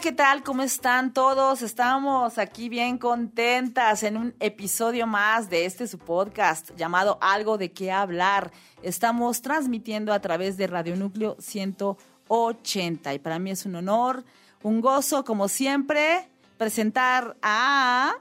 ¿qué tal? ¿Cómo están todos? Estamos aquí bien contentas en un episodio más de este su podcast llamado Algo de qué hablar. Estamos transmitiendo a través de Radio Núcleo 180 y para mí es un honor, un gozo, como siempre, presentar a...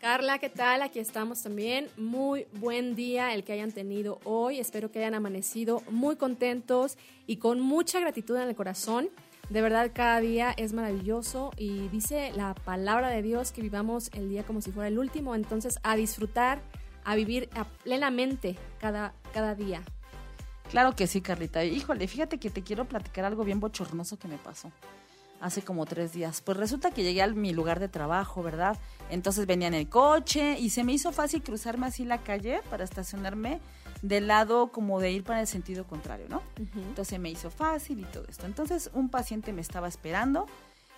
Carla, ¿qué tal? Aquí estamos también. Muy buen día el que hayan tenido hoy. Espero que hayan amanecido muy contentos y con mucha gratitud en el corazón. De verdad, cada día es maravilloso y dice la palabra de Dios que vivamos el día como si fuera el último. Entonces, a disfrutar, a vivir plenamente cada, cada día. Claro que sí, Carlita. Híjole, fíjate que te quiero platicar algo bien bochornoso que me pasó hace como tres días. Pues resulta que llegué a mi lugar de trabajo, ¿verdad? Entonces venía en el coche y se me hizo fácil cruzarme así la calle para estacionarme del lado como de ir para el sentido contrario, ¿no? Entonces me hizo fácil y todo esto. Entonces un paciente me estaba esperando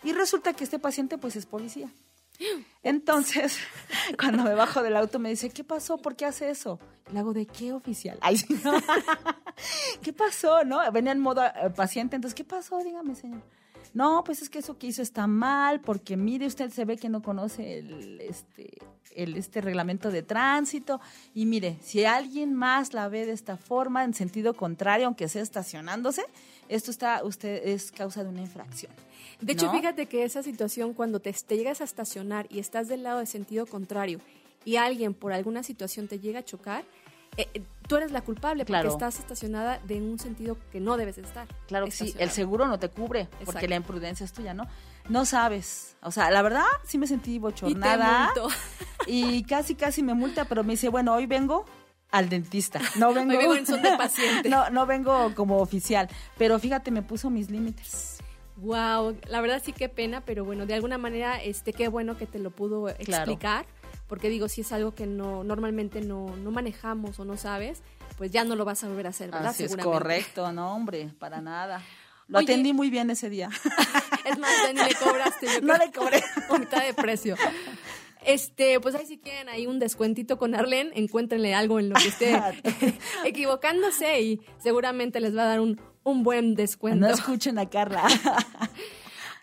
y resulta que este paciente pues es policía. Entonces, cuando me bajo del auto me dice, ¿qué pasó? ¿Por qué hace eso? Le hago, ¿de qué oficial? Ay, ¿Qué pasó? ¿No? Venía en modo eh, paciente, entonces, ¿qué pasó? Dígame, señor no, pues es que eso que hizo está mal, porque mire usted, se ve que no conoce el, este, el, este reglamento de tránsito, y mire, si alguien más la ve de esta forma, en sentido contrario, aunque sea estacionándose, esto está, usted es causa de una infracción. De hecho, fíjate que esa situación, cuando te, te llegas a estacionar y estás del lado de sentido contrario, y alguien por alguna situación te llega a chocar, eh, eh, tú eres la culpable porque estás estacionada de un sentido que no debes estar. Claro que sí, el seguro no te cubre porque la imprudencia es tuya, ¿no? No sabes. O sea, la verdad sí me sentí bochornada. Y, y casi, casi me multa, pero me dice, bueno, hoy vengo al dentista. No vengo, hoy vengo en son de paciente. No, no vengo como oficial. Pero fíjate, me puso mis límites. Wow, la verdad sí qué pena, pero bueno, de alguna manera, este, qué bueno que te lo pudo explicar porque digo, si es algo que no normalmente no, no manejamos o no sabes, pues ya no lo vas a volver a hacer, ¿verdad? Así es correcto, no, hombre, para nada. Lo atendí muy bien ese día. es más, ni le cobraste. Yo no le cobré. mitad de precio. Este, pues ahí si quieren ahí un descuentito con Arlen, encuéntrenle algo en lo que esté equivocándose y seguramente les va a dar un, un buen descuento. No escuchen a Carla.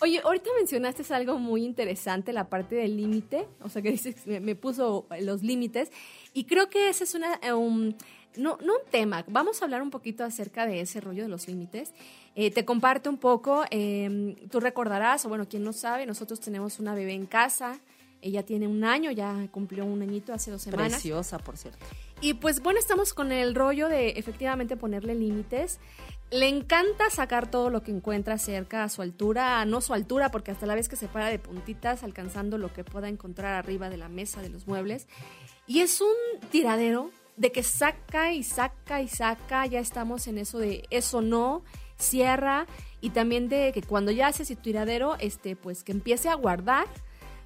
Oye, ahorita mencionaste algo muy interesante, la parte del límite, o sea que dices, me, me puso los límites, y creo que ese es una, eh, un, no, no un tema, vamos a hablar un poquito acerca de ese rollo de los límites. Eh, te comparto un poco, em, tú recordarás, o bueno, quien no sabe, nosotros tenemos una bebé en casa, ella tiene un año, ya cumplió un añito hace dos semanas. Preciosa, por cierto. Y pues bueno, estamos con el rollo de efectivamente ponerle límites. Le encanta sacar todo lo que encuentra cerca a su altura, no su altura, porque hasta la vez que se para de puntitas, alcanzando lo que pueda encontrar arriba de la mesa de los muebles. Y es un tiradero de que saca y saca y saca, ya estamos en eso de eso no, cierra, y también de que cuando ya hace ese tiradero, este, pues que empiece a guardar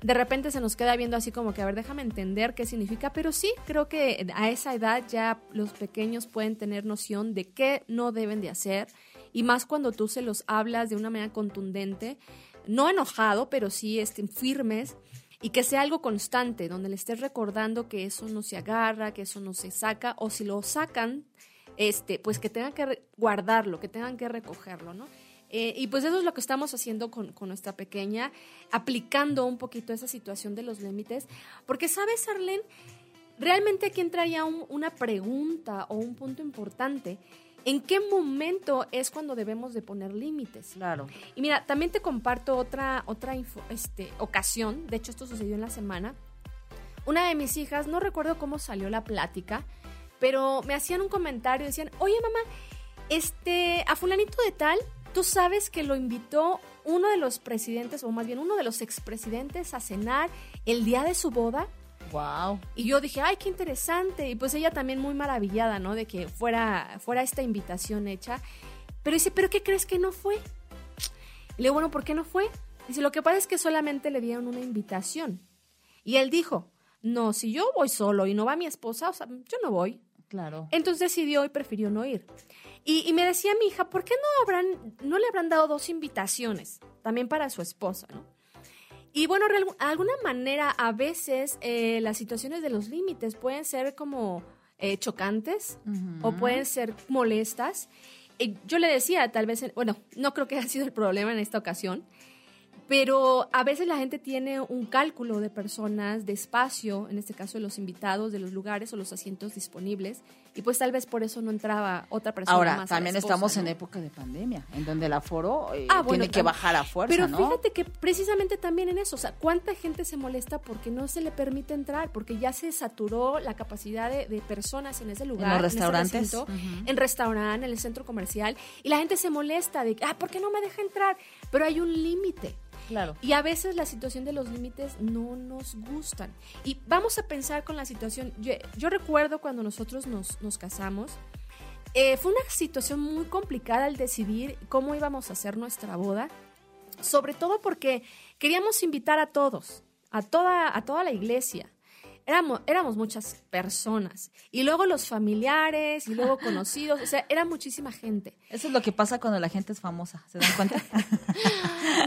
de repente se nos queda viendo así como que, a ver, déjame entender qué significa, pero sí, creo que a esa edad ya los pequeños pueden tener noción de qué no deben de hacer, y más cuando tú se los hablas de una manera contundente, no enojado, pero sí estén firmes, y que sea algo constante, donde le estés recordando que eso no se agarra, que eso no se saca, o si lo sacan, este, pues que tengan que guardarlo, que tengan que recogerlo, ¿no? Eh, y pues eso es lo que estamos haciendo con, nuestra pequeña, aplicando un poquito esa situación de los límites. Porque, ¿sabes, Arlen? Realmente aquí entraría una pregunta o un punto importante. ¿En qué momento es cuando debemos de poner límites? Claro. Y mira, también te comparto otra, otra este, ocasión. De hecho, esto sucedió en la semana. Una de mis hijas, no recuerdo cómo salió la plática, pero me hacían un comentario, decían, oye mamá, este, a fulanito de tal Tú sabes que lo invitó uno de los presidentes, o más bien uno de los expresidentes, a cenar el día de su boda. Wow. Y yo dije, ay, qué interesante. Y pues ella también muy maravillada, ¿no? De que fuera, fuera esta invitación hecha. Pero dice, ¿pero qué crees que no fue? Y le digo, bueno, ¿por qué no fue? Dice, lo que pasa es que solamente le dieron una invitación. Y él dijo, no, si yo voy solo y no va mi esposa, o sea, yo no voy. Claro. Entonces decidió y prefirió no ir. Y, me decía mi hija, ¿por qué no, habrán, no le habrán dado dos invitaciones? También para su esposa, ¿no? Y bueno, de alguna manera, a veces eh, las situaciones de los límites pueden ser como eh, chocantes o pueden ser molestas. yo le decía, tal vez, bueno, no creo que haya sido el problema en esta ocasión, pero a veces la gente tiene un cálculo de personas, de espacio, en este caso de los invitados, de los lugares o los asientos disponibles, y pues tal vez por eso no entraba otra persona. Ahora, más también a la esposa, estamos ¿no? en época de pandemia, en donde el aforo eh, Ah, bueno, tiene que bajar a fuerza, Pero ¿no? fíjate que precisamente también en eso, o sea, ¿cuánta gente se molesta porque no se le permite entrar? Porque ya se saturó la capacidad de, de personas en ese lugar. los en ese restaurantes. recinto, Ujú. En restaurante, en el centro comercial, y la gente se molesta de, ah, ¿por qué no me deja entrar? Pero hay un límite. Claro. Y a veces la situación de los límites no nos gustan. Y vamos a pensar con la situación. Yo, yo recuerdo cuando nosotros nos, nos casamos, eh, fue una situación muy complicada el decidir cómo íbamos a hacer nuestra boda. Sobre todo porque queríamos invitar a todos, a toda, a toda la iglesia. Éramos, éramos muchas personas. Y luego los familiares, y luego conocidos. O sea, era muchísima gente. Eso es lo que pasa cuando la gente es famosa, ¿se dan cuenta?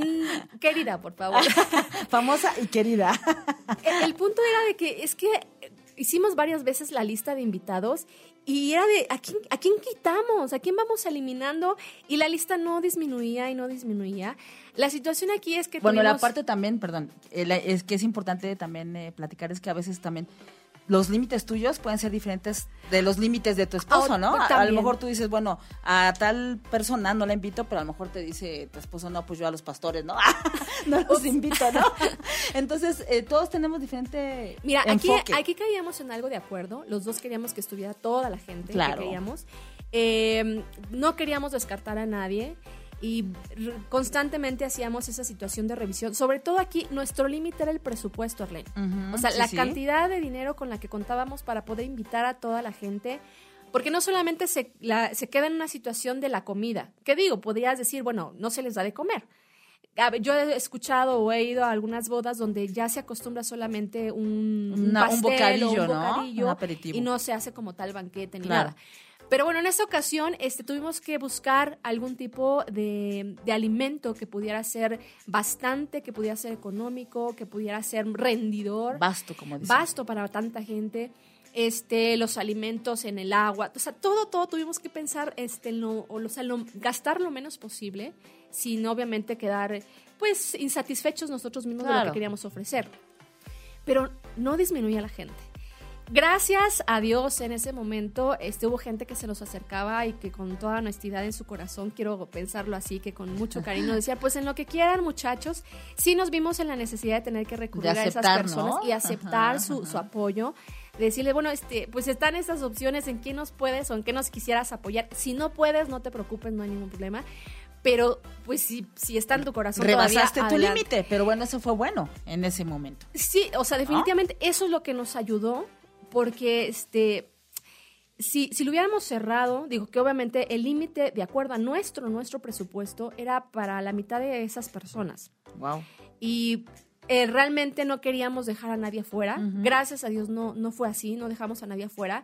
Mm, Querida, por favor. famosa y querida. el, el punto era de que es que hicimos varias veces la lista de invitados y era de ¿a quién, a quién quitamos, a quién vamos eliminando y la lista no disminuía y no disminuía. La situación aquí es que Bueno, la parte también, perdón, eh, la- es que es importante también eh, platicar es que a veces también los límites tuyos pueden ser diferentes de los límites de tu esposo, Ah, ¿no? A, a lo mejor tú dices, bueno, a tal persona no la invito, pero a lo mejor te dice tu esposo, no, pues yo a los pastores, ¿no? no los invito, ¿no? Entonces, eh, todos tenemos diferente Mira, aquí, caíamos en algo de acuerdo. Los dos queríamos que estuviera toda la gente Claro. que queríamos. Eh, no queríamos descartar a nadie y constantemente hacíamos esa situación de revisión. Sobre todo aquí, nuestro límite era el presupuesto, Arlene. O sea, sí, la sí. cantidad de dinero con la que contábamos para poder invitar a toda la gente. Porque no solamente se, la- se queda en una situación de la comida. ¿Qué digo? Podrías decir, bueno, no se les da de comer. Yo he escuchado o he ido a algunas bodas donde ya se acostumbra solamente un, un Una- un pastel o bocadillo, un ¿no? Un aperitivo. y no se hace como tal banquete ni Claro. nada. Pero bueno, en esta ocasión este, tuvimos que buscar algún tipo de, de alimento que pudiera ser bastante, que pudiera ser económico, que pudiera ser rendidor, Basto, como dicen. basto para tanta gente. Este, los alimentos en el agua, o sea, todo, todo tuvimos que pensar, este, lo, o, sea, lo- gastar lo menos posible, sin obviamente quedar, pues, insatisfechos nosotros mismos de lo que queríamos ofrecer. Pero no disminuía la gente. Gracias a Dios en ese momento este, hubo gente que se nos acercaba y que con toda honestidad en su corazón, quiero pensarlo así, que con mucho cariño decía, pues en lo que quieran muchachos, sí nos vimos en la necesidad de tener que recurrir a esas personas ¿no? y aceptar Ajá, su, ajá. su apoyo, de decirle, bueno, este, pues están estas opciones, en qué nos puedes o en qué nos quisieras apoyar. Si no puedes, no te preocupes, no hay ningún problema. Pero, pues, si, si está en tu corazón Rebasaste todavía, tu límite, pero bueno, eso fue bueno en ese momento. Sí, o sea, definitivamente eso es lo que nos ayudó, porque este, si, si lo hubiéramos cerrado, digo que obviamente el límite, de acuerdo a nuestro, nuestro presupuesto, era para la mitad de esas personas. Wow. Y eh, realmente no queríamos dejar a nadie afuera. Gracias a Dios no, no fue así, no dejamos a nadie afuera.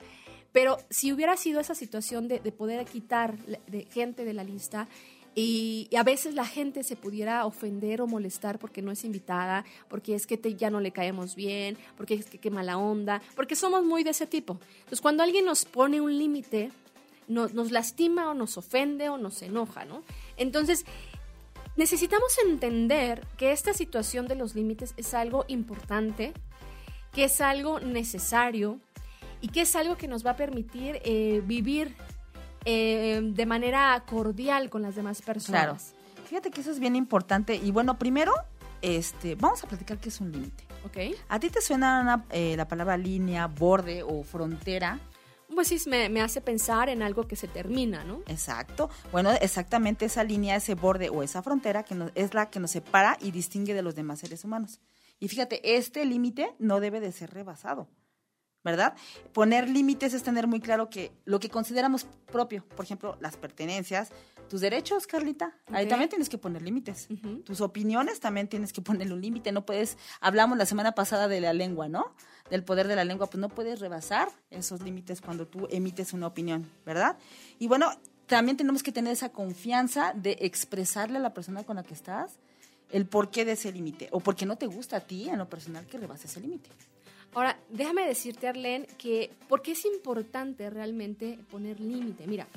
Pero si hubiera sido esa situación de, de poder quitar de gente de la lista y, a veces la gente se pudiera ofender o molestar porque no es invitada, porque es que ya no le caemos bien, porque es que qué mala onda, porque somos muy de ese tipo. Entonces cuando alguien nos pone un límite, no- nos lastima o nos ofende o nos enoja, ¿no? Entonces, necesitamos entender que esta situación de los límites es algo importante, que es algo necesario y que es algo que nos va a permitir eh, vivir eh, de manera cordial con las demás personas. Fíjate que eso es bien importante. Y bueno, primero, este, vamos a platicar qué es un límite. ¿Ok? ¿A ti te suena una, eh, la palabra línea, borde o frontera? Pues sí, me, me hace pensar en algo que se termina, ¿no? Exacto. Bueno, exactamente esa línea, ese borde o esa frontera que nos- es la que nos separa y distingue de los demás seres humanos. Y fíjate, este límite no debe de ser rebasado, ¿verdad? Poner límites es tener muy claro que lo que consideramos propio, por ejemplo, las pertenencias, tus derechos, Carlita, ahí también tienes que poner límites. Tus opiniones también tienes que ponerle un límite, no puedes, hablamos la semana pasada de la lengua, ¿no? Del poder de la lengua, pues no puedes rebasar esos límites cuando tú emites una opinión, ¿verdad? Y bueno, también tenemos que tener esa confianza de expresarle a la persona con la que estás el porqué de ese límite o porque no te gusta a ti en lo personal que rebases ese límite. Ahora, déjame decirte, Arlene, que porque es importante realmente poner límite. Mira,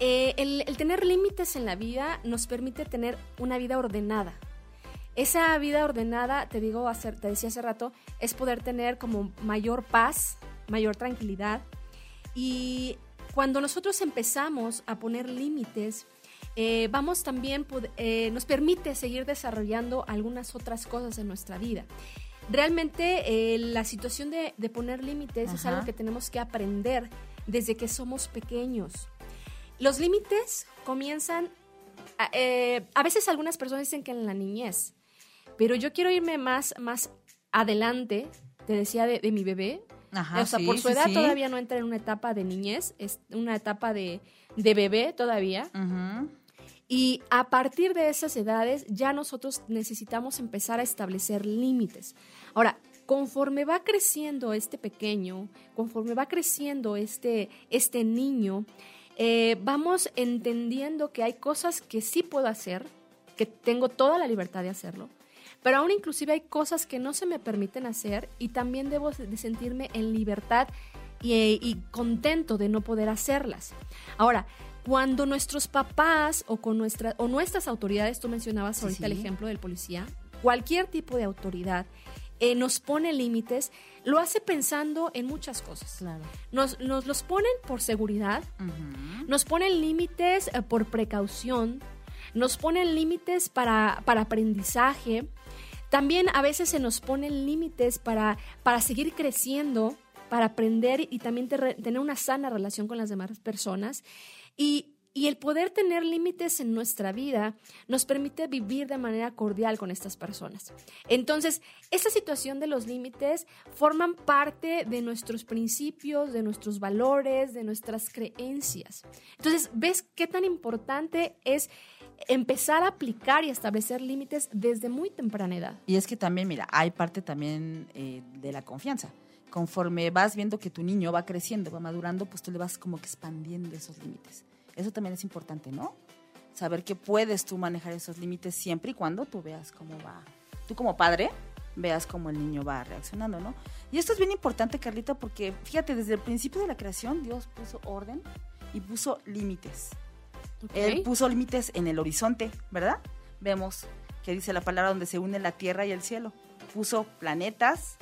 eh, el, el tener límites en la vida nos permite tener una vida ordenada. Esa vida ordenada, te digo, te decía hace rato, es poder tener como mayor paz, mayor tranquilidad. Y cuando nosotros empezamos a poner límites, eh, vamos también, eh, nos permite seguir desarrollando algunas otras cosas en nuestra vida. Realmente eh, la situación de, poner límites es algo que tenemos que aprender desde que somos pequeños. Los límites comienzan, a, veces algunas personas dicen que en la niñez, pero yo quiero irme más, más adelante, te decía de, mi bebé. o sea, por su edad todavía no entra en una etapa de niñez, es una etapa de, bebé todavía. Y a partir de esas edades ya nosotros necesitamos empezar a establecer límites. Ahora, conforme va creciendo este pequeño, conforme va creciendo este, este niño, eh, vamos entendiendo que hay cosas que sí puedo hacer, que tengo toda la libertad de hacerlo, pero aún inclusive hay cosas que no se me permiten hacer y también debo de sentirme en libertad y, y contento de no poder hacerlas. Ahora, cuando nuestros papás o con nuestra, o nuestras autoridades, tú mencionabas ahorita el ejemplo del policía, cualquier tipo de autoridad eh, nos pone límites, lo hace pensando en muchas cosas. Nos, los ponen por seguridad, nos ponen límites eh, por precaución, nos ponen límites para, para aprendizaje. También a veces se nos ponen límites para, para seguir creciendo, para aprender y también tener una sana relación con las demás personas. Y, el poder tener límites en nuestra vida nos permite vivir de manera cordial con estas personas. Entonces, esta situación de los límites forman parte de nuestros principios, de nuestros valores, de nuestras creencias. Entonces, ¿ves qué tan importante es empezar a aplicar y establecer límites desde muy temprana edad? Y es que también, mira, hay parte también eh, de la confianza conforme vas viendo que tu niño va creciendo, va madurando, pues tú le vas como que expandiendo esos límites. Eso también es importante, ¿no? Saber que puedes tú manejar esos límites siempre y cuando tú veas cómo va. Tú como padre veas cómo el niño va reaccionando, ¿no? Y esto es bien importante, Carlita, porque fíjate, desde el principio de la creación Dios puso orden y puso límites. Él puso límites en el horizonte, ¿verdad? Vemos que dice la palabra donde se une la tierra y el cielo. Puso planetas,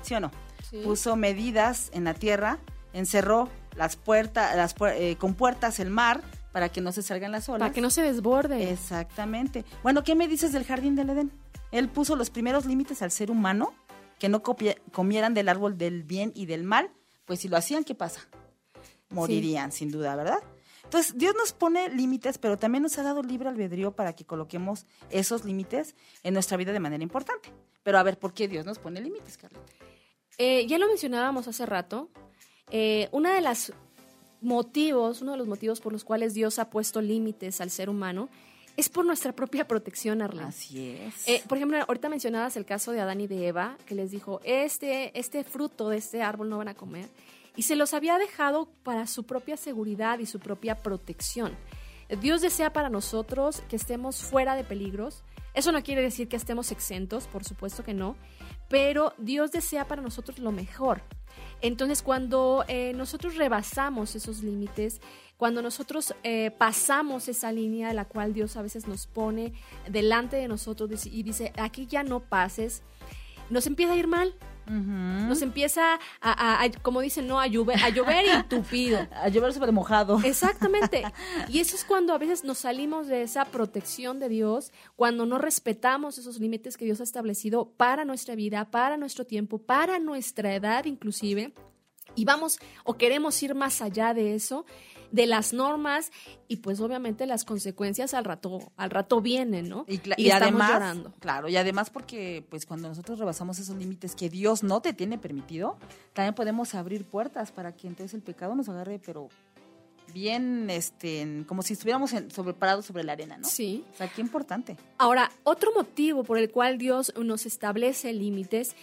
¿sí o no? Puso medidas en la tierra, encerró las puertas, las eh, con puertas el mar para que no se salgan las olas. Para que no se desborde. Exactamente. Bueno, ¿qué me dices del jardín del Edén? Él puso los primeros límites al ser humano, que no comieran del árbol del bien y del mal, pues si lo hacían, ¿qué pasa? Morirían, sin duda, ¿verdad? Entonces, Dios nos pone límites, pero también nos ha dado libre albedrío para que coloquemos esos límites en nuestra vida de manera importante. Pero a ver, ¿por qué Dios nos pone límites, Carlita? Eh, ya lo mencionábamos hace rato. Eh, uno de los motivos, uno de los motivos por los cuales Dios ha puesto límites al ser humano es por nuestra propia protección, Arlen. Así es. Eh, por ejemplo, ahorita mencionabas el caso de Adán y de Eva, que les dijo, este, este fruto de este árbol no van a comer. Y se los había dejado para su propia seguridad y su propia protección. Dios desea para nosotros que estemos fuera de peligros. Eso no quiere decir que estemos exentos, por supuesto que no, pero Dios desea para nosotros lo mejor. Entonces, cuando eh, nosotros rebasamos esos límites, cuando nosotros eh, pasamos esa línea de la cual Dios a veces nos pone delante de nosotros y dice, aquí ya no pases, nos empieza a ir mal, nos empieza a, como dicen, no, a llover, a llover y tupido. a llover sobre mojado. Exactamente. Y eso es cuando a veces nos salimos de esa protección de Dios, cuando no respetamos esos límites que Dios ha establecido para nuestra vida, para nuestro tiempo, para nuestra edad inclusive. Y vamos o queremos ir más allá de eso de las normas y pues obviamente las consecuencias al rato al rato vienen, ¿no? Y, y, además, llorando. claro, y además porque pues cuando nosotros rebasamos esos límites que Dios no te tiene permitido, también podemos abrir puertas para que entonces el pecado nos agarre, pero bien, este, como si estuviéramos en, sobre, parados sobre la arena, ¿no? Sí. O sea, qué importante. Ahora, otro motivo por el cual Dios nos establece límites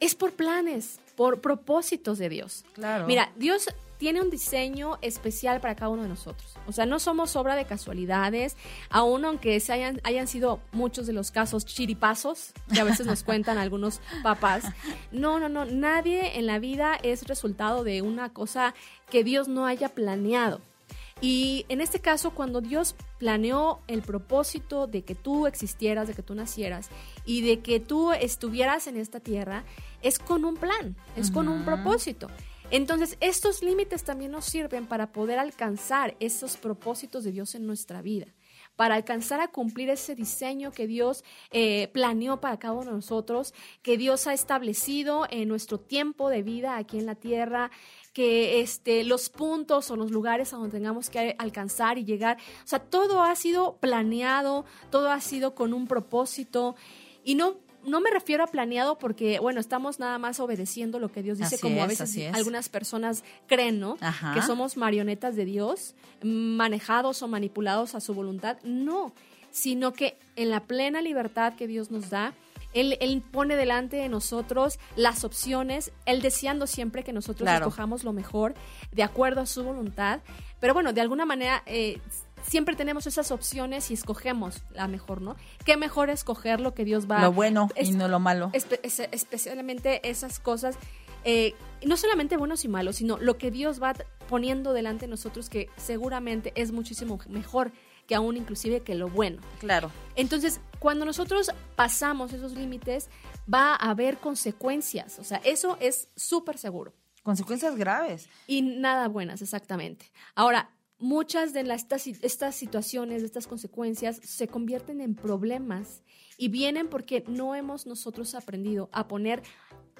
es por planes, por propósitos de Dios. Claro. Mira, Dios tiene un diseño especial para cada uno de nosotros. O sea, no somos obra de casualidades, aún aunque se hayan, hayan sido muchos de los casos chiripazos, que a veces nos cuentan algunos papás. No, no, no, nadie en la vida es resultado de una cosa que Dios no haya planeado. Y en este caso, cuando Dios planeó el propósito de que tú existieras, de que tú nacieras y de que tú estuvieras en esta tierra, es con un plan, es con un propósito. Entonces, estos límites también nos sirven para poder alcanzar esos propósitos de Dios en nuestra vida para alcanzar a cumplir ese diseño que Dios eh, planeó para cada uno de nosotros, que Dios ha establecido en nuestro tiempo de vida aquí en la tierra, que este, los puntos o los lugares a donde tengamos que alcanzar y llegar, o sea, todo ha sido planeado, todo ha sido con un propósito. Y no no me refiero a planeado porque, bueno, estamos nada más obedeciendo lo que Dios dice, como a veces algunas personas creen, ¿no? Que somos marionetas de Dios, manejados o manipulados a su voluntad. No, sino que en la plena libertad que Dios nos da, él, él, pone delante de nosotros las opciones, Él deseando siempre que nosotros escojamos lo mejor de acuerdo a su voluntad. Pero bueno, de alguna manera eh, siempre tenemos esas opciones y escogemos la mejor, ¿no? Qué mejor escoger lo que Dios va Lo bueno y no lo malo. especialmente esas cosas, eh, no solamente buenos y malos, sino lo que Dios va poniendo delante de nosotros que seguramente es muchísimo mejor que aún inclusive que lo bueno. Claro. Entonces, cuando nosotros pasamos esos límites, va a haber consecuencias. O sea, eso es súper seguro. Consecuencias graves. Y nada buenas, exactamente. Ahora, muchas de estas, estas situaciones, estas consecuencias se convierten en problemas y vienen porque no hemos nosotros aprendido a poner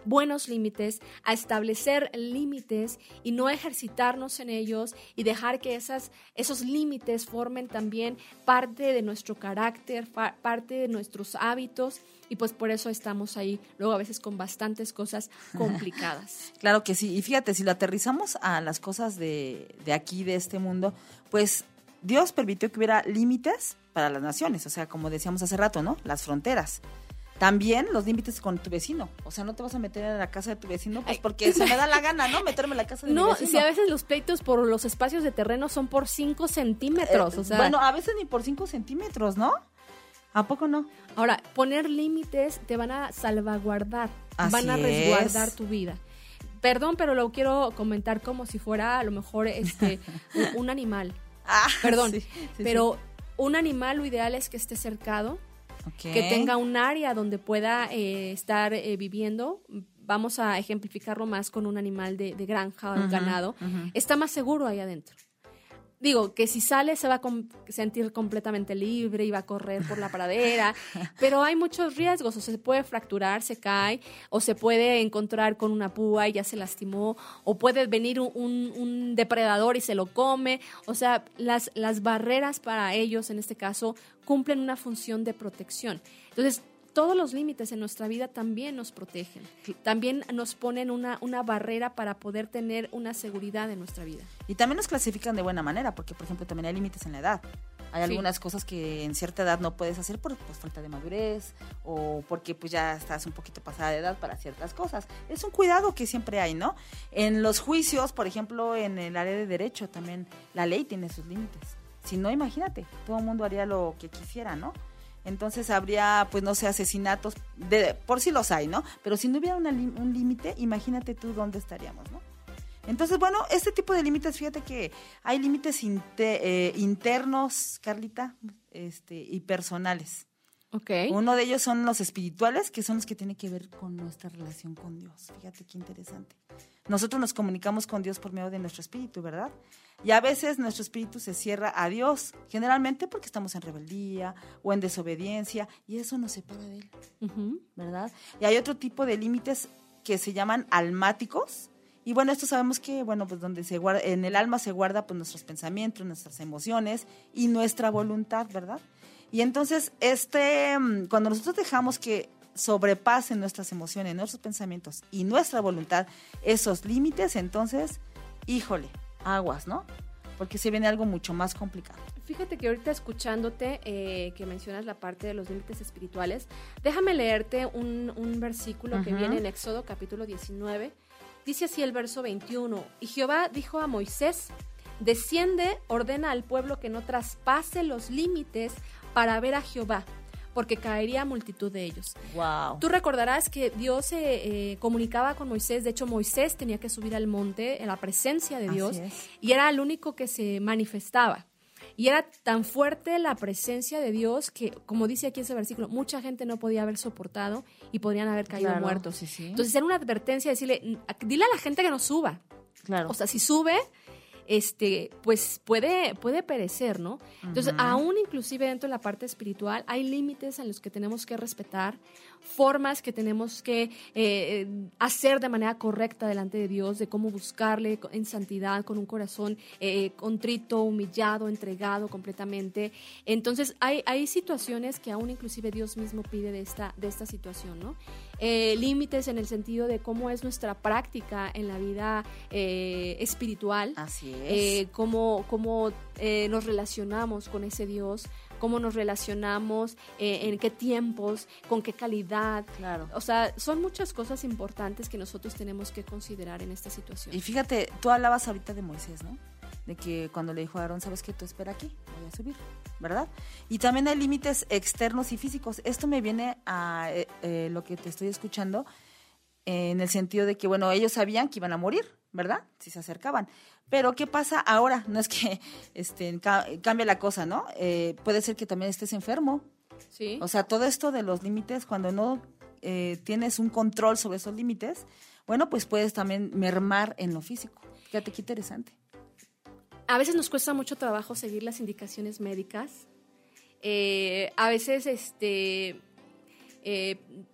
buenos límites, a establecer límites y no ejercitarnos en ellos y dejar que esas, esos límites formen también parte de nuestro carácter, parte de nuestros hábitos y pues por eso estamos ahí luego a veces con bastantes cosas complicadas. claro que sí, y fíjate, si lo aterrizamos a las cosas de, de aquí, de este mundo, pues Dios permitió que hubiera límites para las naciones, o sea, como decíamos hace rato, ¿no? Las fronteras. También los límites con tu vecino. O sea, no te vas a meter en la casa de tu vecino, pues porque se me da la gana, ¿no? Meterme en la casa de no, mi vecino. No, si a veces los pleitos por los espacios de terreno son por 5 centímetros, eh, o sea. Bueno, a veces ni por 5 centímetros, ¿no? ¿A poco no? Ahora, poner límites te van a salvaguardar, van a resguardar tu vida. Perdón, pero lo quiero comentar como si fuera a lo mejor este un, animal. Ah, Perdón, pero un animal lo ideal es que esté cercado, que tenga un área donde pueda eh, estar eh, viviendo. Vamos a ejemplificarlo más con un animal de, granja o ganado. Está más seguro ahí adentro digo, que si sale se va a sentir completamente libre y va a correr por la pradera, pero hay muchos riesgos, o se puede fracturar, se cae, o se puede encontrar con una púa y ya se lastimó, o puede venir un, un depredador y se lo come, o sea, las, las barreras para ellos en este caso cumplen una función de protección. Entonces, todos los límites en nuestra vida también nos protegen, también nos ponen una, una barrera para poder tener una seguridad en nuestra vida. Y también nos clasifican de buena manera, porque por ejemplo también hay límites en la edad. Hay algunas cosas que en cierta edad no puedes hacer por pues, falta de madurez o porque pues ya estás un poquito pasada de edad para ciertas cosas. Es un cuidado que siempre hay, ¿no? En los juicios, por ejemplo, en el área de derecho también la ley tiene sus límites. Si no, imagínate, todo el mundo haría lo que quisiera, ¿no? Entonces habría, pues no sé, asesinatos, de, por si los hay, ¿no? Pero si no hubiera un límite, imagínate tú dónde estaríamos, ¿no? Entonces, bueno, este tipo de límites, fíjate que hay límites eh, internos, Carlita, este, y personales. Okay. Uno de ellos son los espirituales, que son los que tienen que ver con nuestra relación con Dios. Fíjate qué interesante. Nosotros nos comunicamos con Dios por medio de nuestro espíritu, ¿verdad? Y a veces nuestro espíritu se cierra a Dios, generalmente porque estamos en rebeldía o en desobediencia, y eso nos separa de Él, ¿verdad? Y hay otro tipo de límites que se llaman almáticos, y bueno, esto sabemos que, bueno, pues donde se guarda, en el alma se guarda pues nuestros pensamientos, nuestras emociones y nuestra voluntad, ¿verdad? Y entonces, este, mm, cuando nosotros dejamos que sobrepasen nuestras emociones, nuestros pensamientos y nuestra voluntad esos límites, entonces, híjole, aguas, ¿no? Porque se viene algo mucho más complicado. Fíjate que ahorita escuchándote eh, que mencionas la parte de los límites espirituales, déjame leerte un, versículo que viene en Éxodo capítulo 19. Dice así el verso 21, y Jehová dijo a Moisés, desciende, ordena al pueblo que no traspase los límites para ver a Jehová, porque caería multitud de ellos. Wow. Tú recordarás que Dios se eh, comunicaba con Moisés, de hecho Moisés tenía que subir al monte en la presencia de Dios y era el único que se manifestaba. Y era tan fuerte la presencia de Dios que, como dice aquí ese versículo, mucha gente no podía haber soportado y podrían haber caído muertos. Entonces era una advertencia decirle, dile a la gente que no suba. Claro. O sea, si sube, este, pues puede, puede perecer, ¿no? Entonces, aún inclusive dentro de la parte espiritual, hay límites en los que tenemos que respetar, formas que tenemos que eh, hacer de manera correcta delante de Dios, de cómo buscarle en santidad, con un corazón eh, contrito, humillado, entregado completamente. Entonces, hay, hay situaciones que aún inclusive Dios mismo pide de esta, de esta situación, ¿no? Eh, límites en el sentido de cómo es nuestra práctica en la vida espiritual. Así es. cómo, cómo nos relacionamos con ese Dios cómo nos relacionamos, eh, en qué tiempos, con qué calidad. Claro. O sea, son muchas cosas importantes que nosotros tenemos que considerar en esta situación. Y fíjate, tú hablabas ahorita de Moisés, ¿no? De que cuando le dijo a Aarón, ¿sabes qué? Tú espera aquí, voy a subir, ¿verdad? Y también hay límites externos y físicos. Esto me viene a eh, eh, lo que te estoy escuchando en el sentido de que, bueno, ellos sabían que iban a morir, ¿verdad? Si se acercaban. Pero ¿qué pasa ahora? No es que este, cambie la cosa, ¿no? Eh, puede ser que también estés enfermo. Sí. O sea, todo esto de los límites, cuando no eh, tienes un control sobre esos límites, bueno, pues puedes también mermar en lo físico. Fíjate qué interesante. A veces nos cuesta mucho trabajo seguir las indicaciones médicas. Eh, a veces este,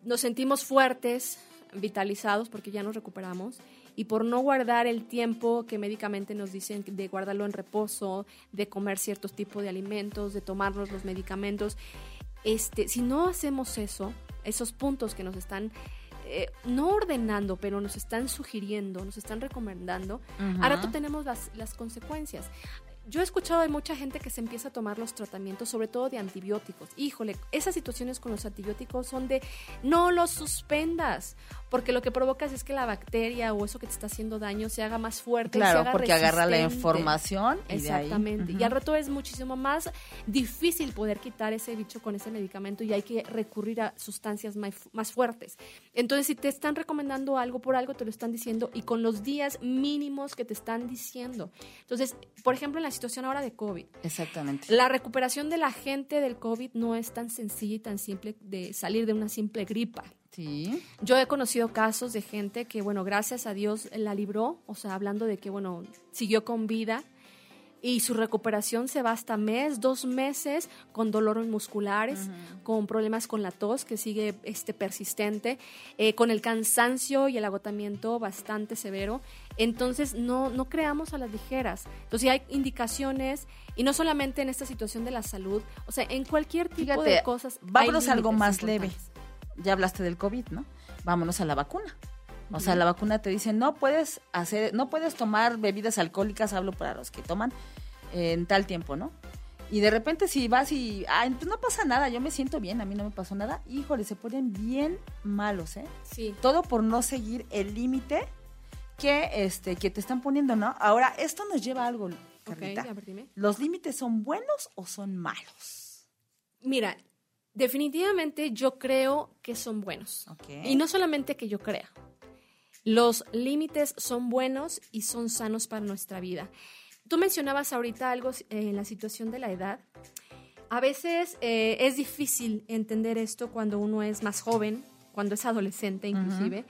nos sentimos fuertes, vitalizados, porque ya nos recuperamos y por no guardar el tiempo que médicamente nos dicen de guardarlo en reposo, de comer ciertos tipos de alimentos, de tomarnos los medicamentos, este, si no hacemos eso, esos puntos que nos están eh, no ordenando, pero nos están sugiriendo, nos están recomendando, ahora tú tenemos las, las consecuencias yo he escuchado de mucha gente que se empieza a tomar los tratamientos, sobre todo de antibióticos. Híjole, esas situaciones con los antibióticos son de no los suspendas, porque lo que provocas es que la bacteria o eso que te está haciendo daño se haga más fuerte. Claro, se haga porque agarra la información. Y Exactamente. Y al rato es muchísimo más difícil poder quitar ese bicho con ese medicamento y hay que recurrir a sustancias más, más fuertes. Entonces, si te están recomendando algo por algo, te lo están diciendo y con los días mínimos que te están diciendo. Entonces, por ejemplo, en la situación ahora de COVID. Exactamente. La recuperación de la gente del COVID no es tan sencilla y tan simple de salir de una simple gripa. Sí. Yo he conocido casos de gente que, bueno, gracias a Dios la libró, o sea, hablando de que, bueno, siguió con vida y su recuperación se va hasta mes, dos meses con dolores musculares, con problemas con la tos que sigue este, persistente, eh, con el cansancio y el agotamiento bastante severo. Entonces, no, no creamos a las ligeras. Entonces, hay indicaciones, y no solamente en esta situación de la salud, o sea, en cualquier tipo de cosas. Vámonos a algo más leve. Ya hablaste del COVID, ¿no? Vámonos a la vacuna. O sea, la vacuna te dice, no puedes hacer, no puedes tomar bebidas alcohólicas, hablo para los que toman, en tal tiempo, ¿no? Y de repente si vas y, ah, pues no pasa nada, yo me siento bien, a mí no me pasó nada, híjole, se ponen bien malos, ¿eh? Sí. Todo por no seguir el límite que, este, que te están poniendo, ¿no? Ahora, esto nos lleva a algo, Carlita. ¿Los límites son buenos o son malos? Mira, definitivamente yo creo que son buenos. Y no solamente que yo crea. Los límites son buenos y son sanos para nuestra vida. Tú mencionabas ahorita algo eh, en la situación de la edad. A veces eh, es difícil entender esto cuando uno es más joven, cuando es adolescente inclusive,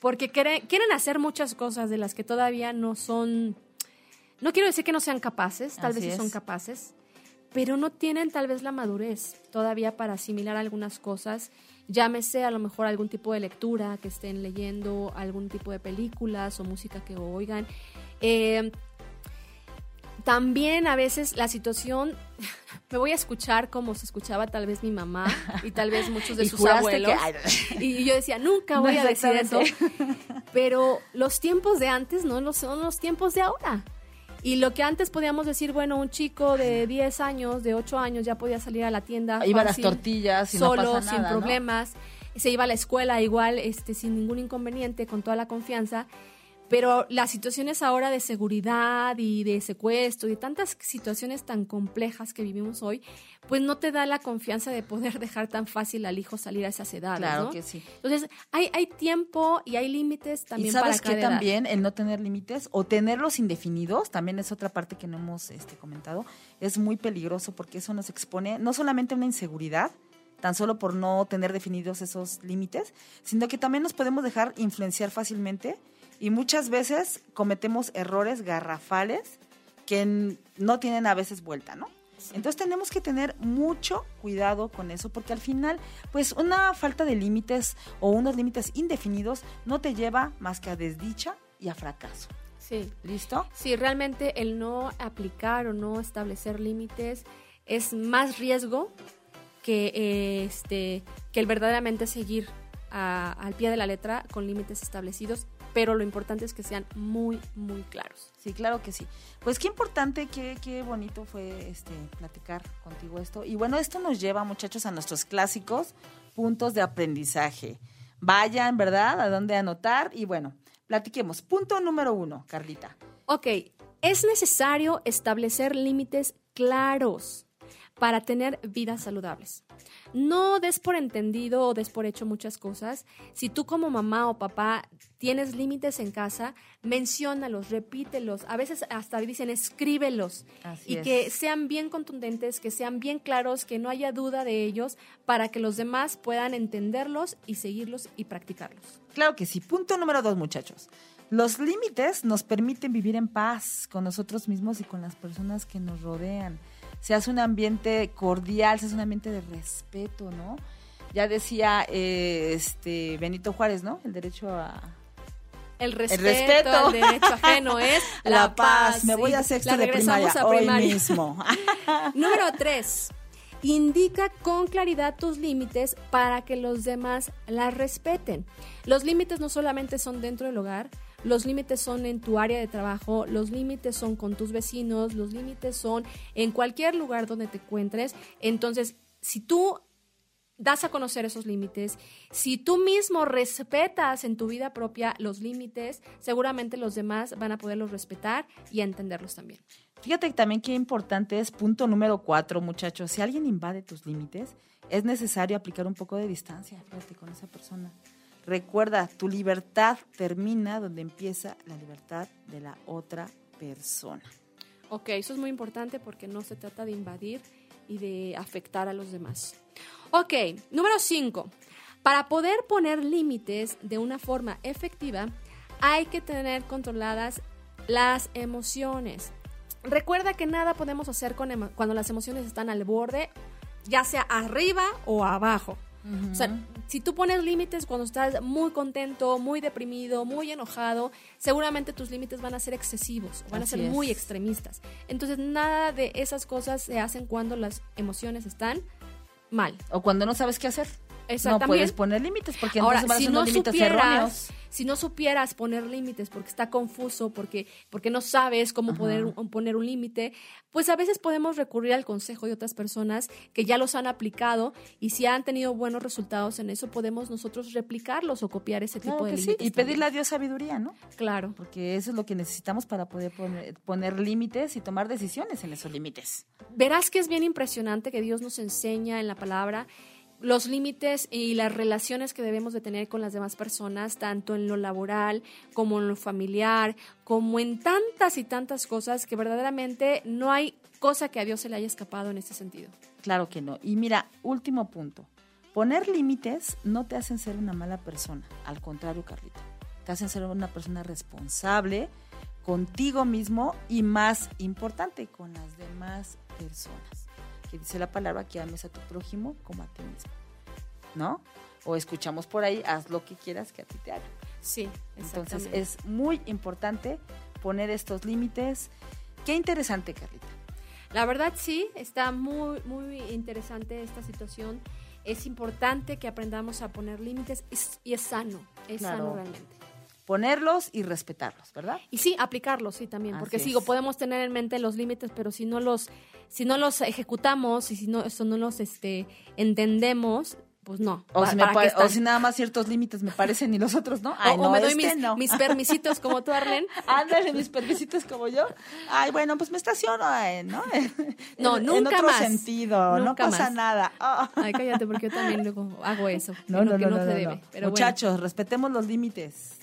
porque quieren hacer muchas cosas de las que todavía no son, no quiero decir que no sean capaces, tal vez sí son capaces, pero no tienen tal vez la madurez todavía para asimilar algunas cosas llámese a lo mejor algún tipo de lectura que estén leyendo, algún tipo de películas o música que oigan. Eh, también a veces la situación, me voy a escuchar como se escuchaba tal vez mi mamá y tal vez muchos de sus abuelos. y yo decía, nunca voy a decir eso. Pero los tiempos de antes no son los tiempos de ahora. Y lo que antes podíamos decir, bueno, un chico de 10 años, de 8 años, ya podía salir a la tienda. Iba a las tortillas y solo, no pasa sin problemas. Se iba a la escuela igual, este, sin ningún inconveniente, con toda la confianza. Pero las situaciones ahora de seguridad y de secuestro y tantas situaciones tan complejas que vivimos hoy, pues no te da la confianza de poder dejar tan fácil al hijo salir a esas edades. Claro que sí. Entonces, hay, hay tiempo y hay límites también ¿Y sabes para que también el no tener límites o tenerlos indefinidos, también es otra parte que no hemos este, comentado, es muy peligroso porque eso nos expone no solamente a una inseguridad, tan solo por no tener definidos esos límites, sino que también nos podemos dejar influenciar fácilmente y muchas veces cometemos errores garrafales que no tienen a veces vuelta, ¿no? Entonces tenemos que tener mucho cuidado con eso porque al final, pues una falta de límites o unos límites indefinidos no te lleva más que a desdicha y a fracaso. Sí. ¿Listo? Sí, realmente el no aplicar o no establecer límites es más riesgo que este que el verdaderamente seguir a- al pie de la letra con límites establecidos, pero lo importante es que sean muy muy claros. Sí, claro que sí. Pues qué importante, qué, qué bonito fue este platicar contigo esto. Y bueno, esto nos lleva, muchachos, a nuestros clásicos puntos de aprendizaje. Vayan, ¿verdad? A dónde anotar. Y bueno, platiquemos. Punto número uno, Carlita. Ok, es necesario establecer límites claros para tener vidas saludables. No des por entendido o des por hecho muchas cosas. Si tú como mamá o papá tienes límites en casa, menciónalos, repítelos. A veces hasta dicen escríbelos Así y es. que sean bien contundentes, que sean bien claros, que no haya duda de ellos para que los demás puedan entenderlos y seguirlos y practicarlos. Claro que sí. Punto número dos, muchachos. Los límites nos permiten vivir en paz con nosotros mismos y con las personas que nos rodean. Se hace un ambiente cordial, se hace un ambiente de respeto, ¿no? Ya decía eh, este Benito Juárez, ¿no? El derecho a, El respeto, respeto. al derecho ajeno es la, paz. Me voy a sexto la de primaria a hoy primaria. mismo. Número tres. Indica con claridad tus límites para que los demás las respeten. Los límites no solamente son dentro del hogar, los límites son en tu área de trabajo, los límites son con tus vecinos, los límites son en cualquier lugar donde te encuentres. Entonces, si tú das a conocer esos límites, si tú mismo respetas en tu vida propia los límites, seguramente los demás van a poderlos respetar y entenderlos también. Fíjate también qué importante es punto número cuatro, muchachos. Si alguien invade tus límites, es necesario aplicar un poco de distancia, fíjate, con esa persona. Recuerda, tu libertad termina donde empieza la libertad de la otra persona. Ok, eso es muy importante porque no se trata de invadir y de afectar a los demás. Ok, número 5. Para poder poner límites de una forma efectiva, hay que tener controladas las emociones. Recuerda que nada podemos hacer con cuando las emociones están al borde, ya sea arriba o abajo. O sea, si tú pones límites cuando estás muy contento, muy deprimido, muy enojado, seguramente tus límites van a ser excesivos, van a ser es. muy extremistas. Entonces, nada de esas cosas se hacen cuando las emociones están mal. O cuando no sabes qué hacer. No Exactamente. puedes poner límites porque Ahora, entonces van si no límites supieras, erróneos. Si no supieras poner límites porque está confuso, porque, porque no sabes cómo Ajá. poder poner un límite, pues a veces podemos recurrir al consejo de otras personas que ya los han aplicado y si han tenido buenos resultados en eso, podemos nosotros replicarlos o copiar ese tipo de que sí. límites. Y pedirle a Dios sabiduría, ¿no? Claro. Porque eso es lo que necesitamos para poder poner, poner límites y tomar decisiones en esos límites. Verás que es bien impresionante que Dios nos enseña en la palabra los límites y las relaciones que debemos de tener con las demás personas, tanto en lo laboral como en lo familiar, como en tantas y tantas cosas que verdaderamente no hay cosa que a Dios se le haya escapado en ese sentido. Claro que no. Y mira, último punto. Poner límites no te hacen ser una mala persona. Al contrario, Carlita. Te hacen ser una persona responsable contigo mismo y más importante, con las demás personas. Que dice la palabra que ames a tu prójimo como a ti mismo. ¿No? O escuchamos por ahí, haz lo que quieras que a ti te hagan. Sí, Entonces es muy importante poner estos límites. Qué interesante, Carlita. La verdad sí, está muy, muy interesante esta situación. Es importante que aprendamos a poner límites es- y es sano, es Claro. sano realmente. Ponerlos y respetarlos, ¿verdad? Y sí, aplicarlos, sí, también, porque sigo, podemos tener en mente los límites, pero si no los, si no los ejecutamos y si no, eso no los este, entendemos, pues no. O, ¿para- si, me o nada más ciertos límites me parecen y los otros no. Ay, o, me doy este mis, no. mis permisitos como tú, Arlen. Ándale, mis permisitos como yo. Ay, bueno, pues me estaciono, eh, ¿no? No, En- nunca En otro más. sentido, no pasa más. nada. Ay, cállate, porque yo también luego hago eso. No, no, no, no, se debe. bueno. Muchachos, respetemos los límites.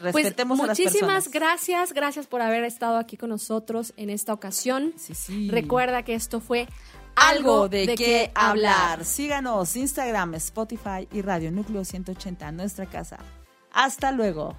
Pues Respetemos las muchísimas personas. gracias, gracias por haber estado aquí con nosotros en esta ocasión. Sí, sí. Recuerda que esto fue algo de, qué hablar. Síganos, Instagram, Spotify y Radio Núcleo 180, nuestra casa. Hasta luego.